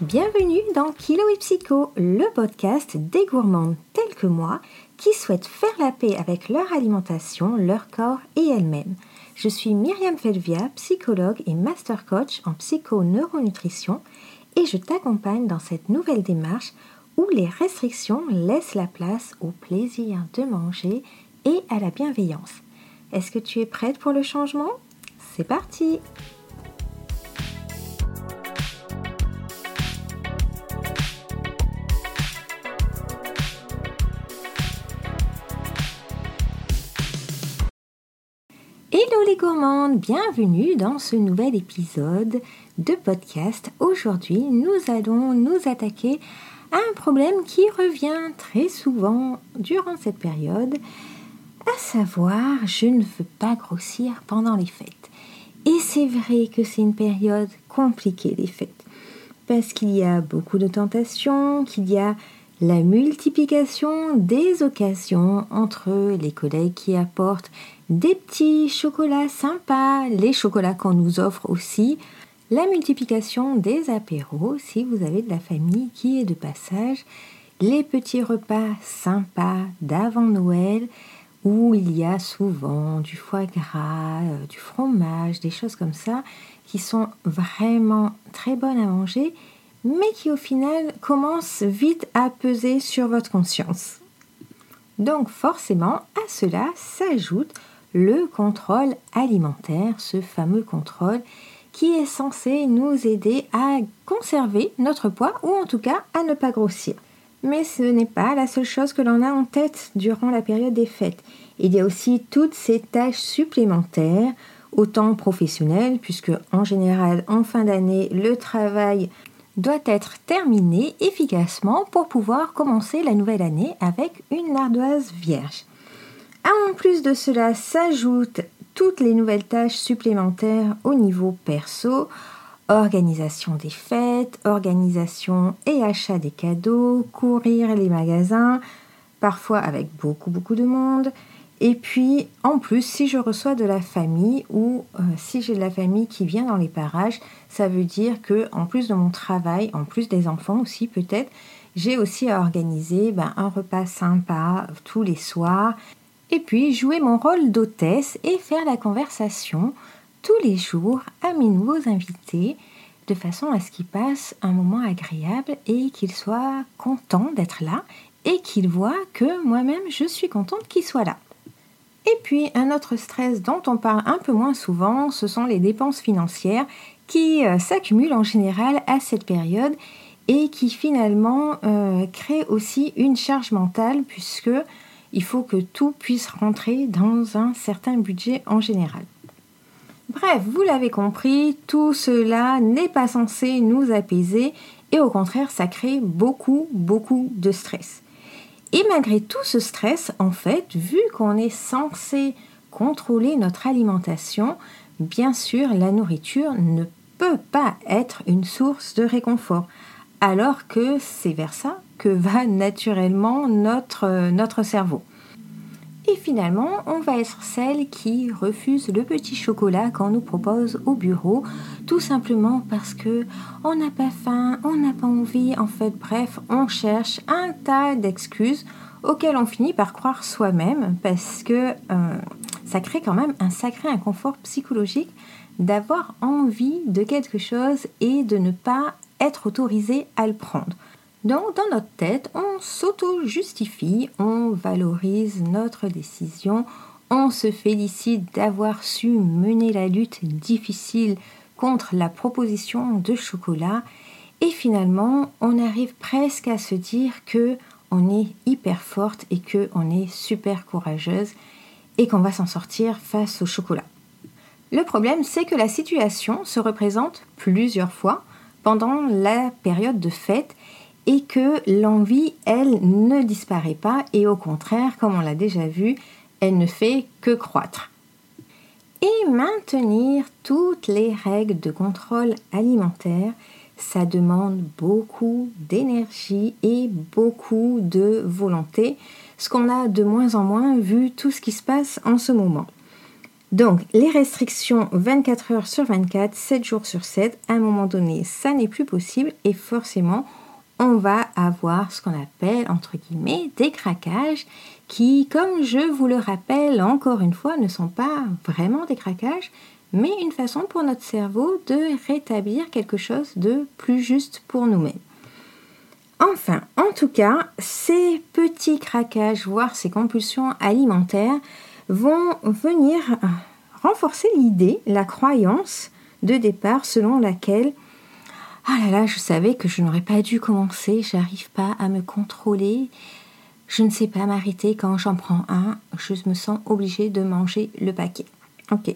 Bienvenue dans Kilo et Psycho, le podcast des gourmandes telles que moi qui souhaitent faire la paix avec leur alimentation, leur corps et elles-mêmes. Je suis Myriam Felvia, psychologue et master coach en psycho-neuronutrition et je t'accompagne dans cette nouvelle démarche où les restrictions laissent la place au plaisir de manger et à la bienveillance. Est-ce que tu es prête pour le changement? C'est parti Hello les gourmandes, bienvenue dans ce nouvel épisode de podcast. Aujourd'hui, nous allons nous attaquer à un problème qui revient très souvent durant cette période, à savoir je ne veux pas grossir pendant les fêtes. Et c'est vrai que c'est une période compliquée les fêtes, parce qu'il y a beaucoup de tentations, qu'il y a la multiplication des occasions entre les collègues qui apportent des petits chocolats sympas, les chocolats qu'on nous offre aussi, la multiplication des apéros si vous avez de la famille qui est de passage, les petits repas sympas d'avant Noël où il y a souvent du foie gras, euh, du fromage, des choses comme ça qui sont vraiment très bonnes à manger mais qui au final commencent vite à peser sur votre conscience. Donc forcément, à cela s'ajoute le contrôle alimentaire, ce fameux contrôle qui est censé nous aider à conserver notre poids ou en tout cas à ne pas grossir. Mais ce n'est pas la seule chose que l'on a en tête durant la période des fêtes. Il y a aussi toutes ces tâches supplémentaires, autant professionnelles, puisque en général en fin d'année le travail doit être terminé efficacement pour pouvoir commencer la nouvelle année avec une ardoise vierge. En plus de cela s'ajoutent toutes les nouvelles tâches supplémentaires au niveau perso, organisation des fêtes, organisation et achat des cadeaux, courir les magasins, parfois avec beaucoup beaucoup de monde. Et puis en plus, si je reçois de la famille ou euh, si j'ai de la famille qui vient dans les parages, ça veut dire que en plus de mon travail, en plus des enfants aussi peut-être, j'ai aussi à organiser ben, un repas sympa tous les soirs et puis jouer mon rôle d'hôtesse et faire la conversation tous les jours à mes nouveaux invités de façon à ce qu'ils passent un moment agréable et qu'ils soient contents d'être là et qu'ils voient que moi-même je suis contente qu'ils soient là. Et puis un autre stress dont on parle un peu moins souvent, ce sont les dépenses financières qui euh, s'accumulent en général à cette période et qui finalement euh, créent aussi une charge mentale puisque il faut que tout puisse rentrer dans un certain budget en général. Bref, vous l'avez compris, tout cela n'est pas censé nous apaiser et au contraire, ça crée beaucoup, beaucoup de stress. Et malgré tout ce stress, en fait, vu qu'on est censé contrôler notre alimentation, bien sûr, la nourriture ne peut pas être une source de réconfort, alors que c'est vers ça que va naturellement notre, notre cerveau. Et finalement, on va être celle qui refuse le petit chocolat qu'on nous propose au bureau, tout simplement parce que on n'a pas faim, on n'a pas envie, en fait, bref, on cherche un tas d'excuses auxquelles on finit par croire soi-même parce que euh, ça crée quand même un sacré inconfort psychologique d'avoir envie de quelque chose et de ne pas être autorisé à le prendre. Donc dans notre tête, on s'auto-justifie, on valorise notre décision, on se félicite d'avoir su mener la lutte difficile contre la proposition de chocolat et finalement on arrive presque à se dire que on est hyper forte et que on est super courageuse et qu'on va s'en sortir face au chocolat. Le problème, c'est que la situation se représente plusieurs fois pendant la période de fête et que l'envie, elle, ne disparaît pas et au contraire, comme on l'a déjà vu, elle ne fait que croître. Et maintenir toutes les règles de contrôle alimentaire, ça demande beaucoup d'énergie et beaucoup de volonté, ce qu'on a de moins en moins vu tout ce qui se passe en ce moment. Donc, les restrictions 24 heures sur 24, 7 jours sur 7, à un moment donné, ça n'est plus possible et forcément, on va avoir ce qu'on appelle, entre guillemets, des craquages qui, comme je vous le rappelle encore une fois, ne sont pas vraiment des craquages, mais une façon pour notre cerveau de rétablir quelque chose de plus juste pour nous-mêmes. Enfin, en tout cas, ces petits craquages, voire ces compulsions alimentaires, vont venir renforcer l'idée, la croyance de départ selon laquelle ah là là, je savais que je n'aurais pas dû commencer, j'arrive pas à me contrôler, je ne sais pas m'arrêter quand j'en prends un, je me sens obligée de manger le paquet. Ok.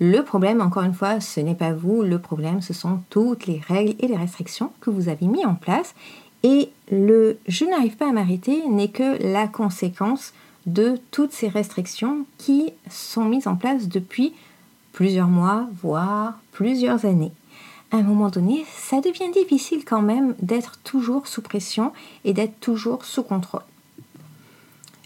Le problème, encore une fois, ce n'est pas vous, le problème, ce sont toutes les règles et les restrictions que vous avez mis en place. Et le je n'arrive pas à m'arrêter n'est que la conséquence de toutes ces restrictions qui sont mises en place depuis plusieurs mois, voire plusieurs années. À un moment donné, ça devient difficile quand même d'être toujours sous pression et d'être toujours sous contrôle.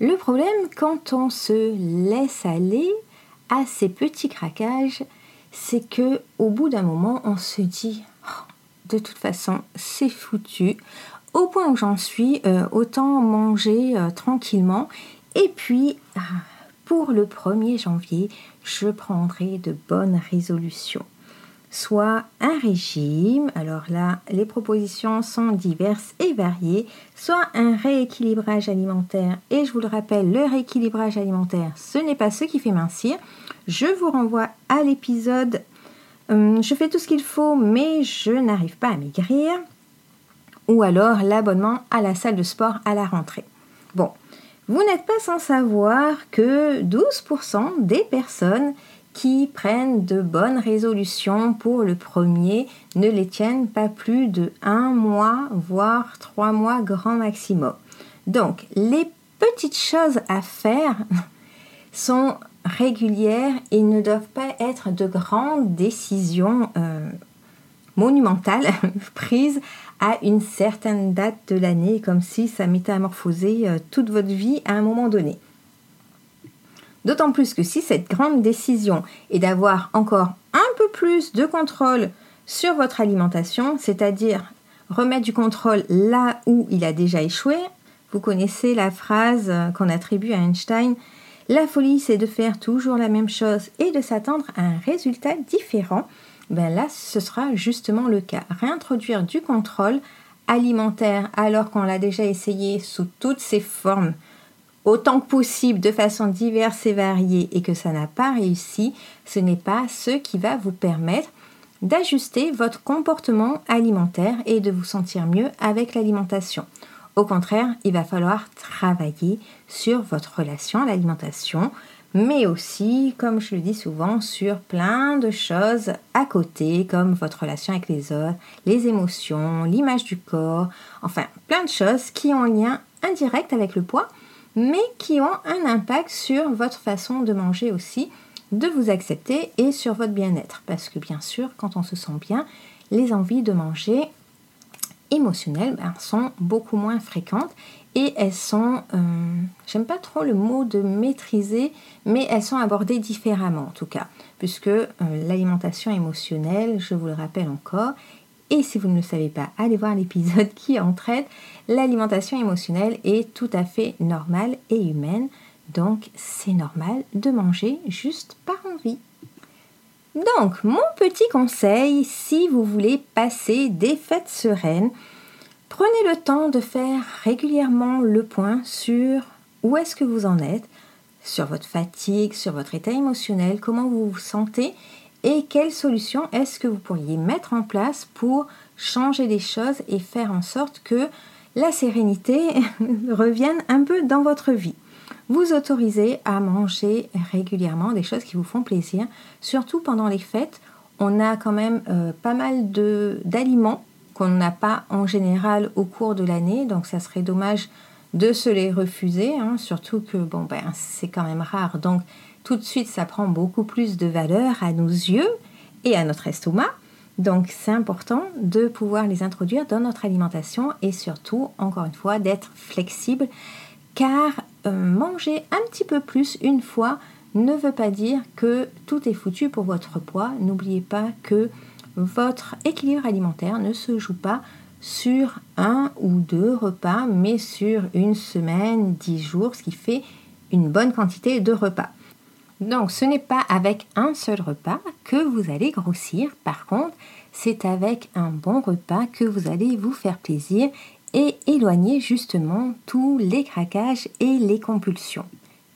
Le problème, quand on se laisse aller à ces petits craquages, c'est que au bout d'un moment, on se dit oh, de toute façon, c'est foutu. Au point où j'en suis, euh, autant manger euh, tranquillement et puis, ah, pour le 1er janvier, je prendrai de bonnes résolutions. Soit un régime, alors là, les propositions sont diverses et variées, soit un rééquilibrage alimentaire. Et je vous le rappelle, le rééquilibrage alimentaire, ce n'est pas ce qui fait mincir. Je vous renvoie à l'épisode hum, Je fais tout ce qu'il faut, mais je n'arrive pas à maigrir. Ou alors l'abonnement à la salle de sport à la rentrée. Bon, vous n'êtes pas sans savoir que 12% des personnes qui prennent de bonnes résolutions pour le premier ne les tiennent pas plus de un mois, voire trois mois grand maximum. Donc, les petites choses à faire sont régulières et ne doivent pas être de grandes décisions euh, monumentales prises à une certaine date de l'année, comme si ça métamorphosait euh, toute votre vie à un moment donné. D'autant plus que si cette grande décision est d'avoir encore un peu plus de contrôle sur votre alimentation, c'est-à-dire remettre du contrôle là où il a déjà échoué, vous connaissez la phrase qu'on attribue à Einstein, la folie c'est de faire toujours la même chose et de s'attendre à un résultat différent ben là, ce sera justement le cas. Réintroduire du contrôle alimentaire alors qu'on l'a déjà essayé sous toutes ses formes, autant que possible, de façon diverse et variée, et que ça n'a pas réussi, ce n'est pas ce qui va vous permettre d'ajuster votre comportement alimentaire et de vous sentir mieux avec l'alimentation. Au contraire, il va falloir travailler sur votre relation à l'alimentation, mais aussi, comme je le dis souvent, sur plein de choses à côté, comme votre relation avec les autres, les émotions, l'image du corps, enfin plein de choses qui ont un lien indirect avec le poids, mais qui ont un impact sur votre façon de manger aussi, de vous accepter et sur votre bien-être. Parce que bien sûr, quand on se sent bien, les envies de manger émotionnelles ben, sont beaucoup moins fréquentes et elles sont, euh, j'aime pas trop le mot de maîtriser, mais elles sont abordées différemment en tout cas, puisque euh, l'alimentation émotionnelle, je vous le rappelle encore, et si vous ne le savez pas, allez voir l'épisode qui en traite, l'alimentation émotionnelle est tout à fait normale et humaine, donc c'est normal de manger juste par envie. Donc, mon petit conseil, si vous voulez passer des fêtes sereines, Prenez le temps de faire régulièrement le point sur où est-ce que vous en êtes, sur votre fatigue, sur votre état émotionnel, comment vous vous sentez et quelles solutions est-ce que vous pourriez mettre en place pour changer les choses et faire en sorte que la sérénité revienne un peu dans votre vie? Vous autorisez à manger régulièrement des choses qui vous font plaisir, surtout pendant les fêtes. On a quand même euh, pas mal d'aliments qu'on n'a pas en général au cours de l'année. Donc ça serait dommage de se les refuser, hein, surtout que bon ben c'est quand même rare. Donc tout de suite ça prend beaucoup plus de valeur à nos yeux et à notre estomac. Donc c'est important de pouvoir les introduire dans notre alimentation et surtout, encore une fois, d'être flexible car euh, manger un petit peu plus une fois ne veut pas dire que tout est foutu pour votre poids. N'oubliez pas que votre équilibre alimentaire ne se joue pas sur un ou deux repas, mais sur une semaine, dix jours, ce qui fait une bonne quantité de repas. Donc ce n'est pas avec un seul repas que vous allez grossir, par contre c'est avec un bon repas que vous allez vous faire plaisir et éloigner justement tous les craquages et les compulsions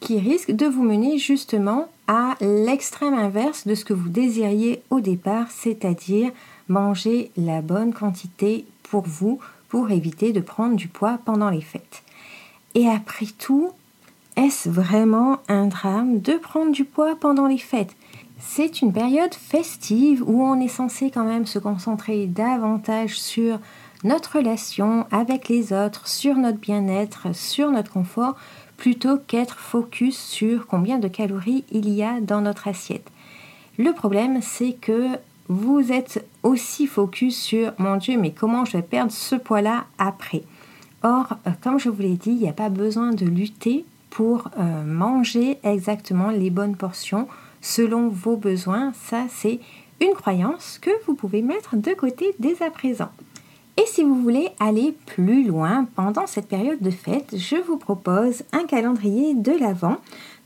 qui risquent de vous mener justement à l'extrême inverse de ce que vous désiriez au départ, c'est-à-dire manger la bonne quantité pour vous pour éviter de prendre du poids pendant les fêtes. Et après tout, est-ce vraiment un drame de prendre du poids pendant les fêtes? C'est une période festive où on est censé quand même se concentrer davantage sur notre relation avec les autres, sur notre bien-être, sur notre confort, plutôt qu'être focus sur combien de calories il y a dans notre assiette. Le problème, c'est que vous êtes aussi focus sur mon Dieu, mais comment je vais perdre ce poids-là après? Or, comme je vous l'ai dit, il n'y a pas besoin de lutter pour euh, manger exactement les bonnes portions selon vos besoins. Ça, c'est une croyance que vous pouvez mettre de côté dès à présent. Et si vous voulez aller plus loin pendant cette période de fête, je vous propose un calendrier de l'Avent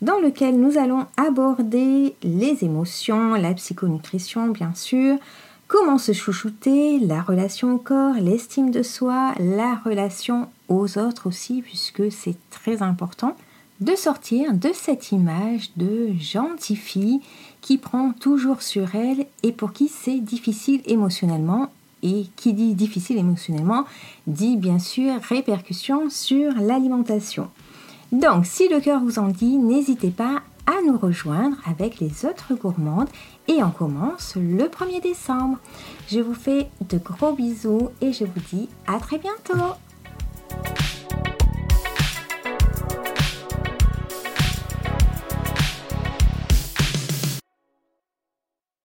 dans lequel nous allons aborder les émotions, la psychonutrition bien sûr, comment se chouchouter, la relation au corps, l'estime de soi, la relation aux autres aussi puisque c'est très important de sortir de cette image de gentille fille qui prend toujours sur elle et pour qui c'est difficile émotionnellement. Et qui dit difficile émotionnellement dit bien sûr répercussions sur l'alimentation. Donc si le cœur vous en dit, n'hésitez pas à nous rejoindre avec les autres gourmandes et on commence le 1er décembre. Je vous fais de gros bisous et je vous dis à très bientôt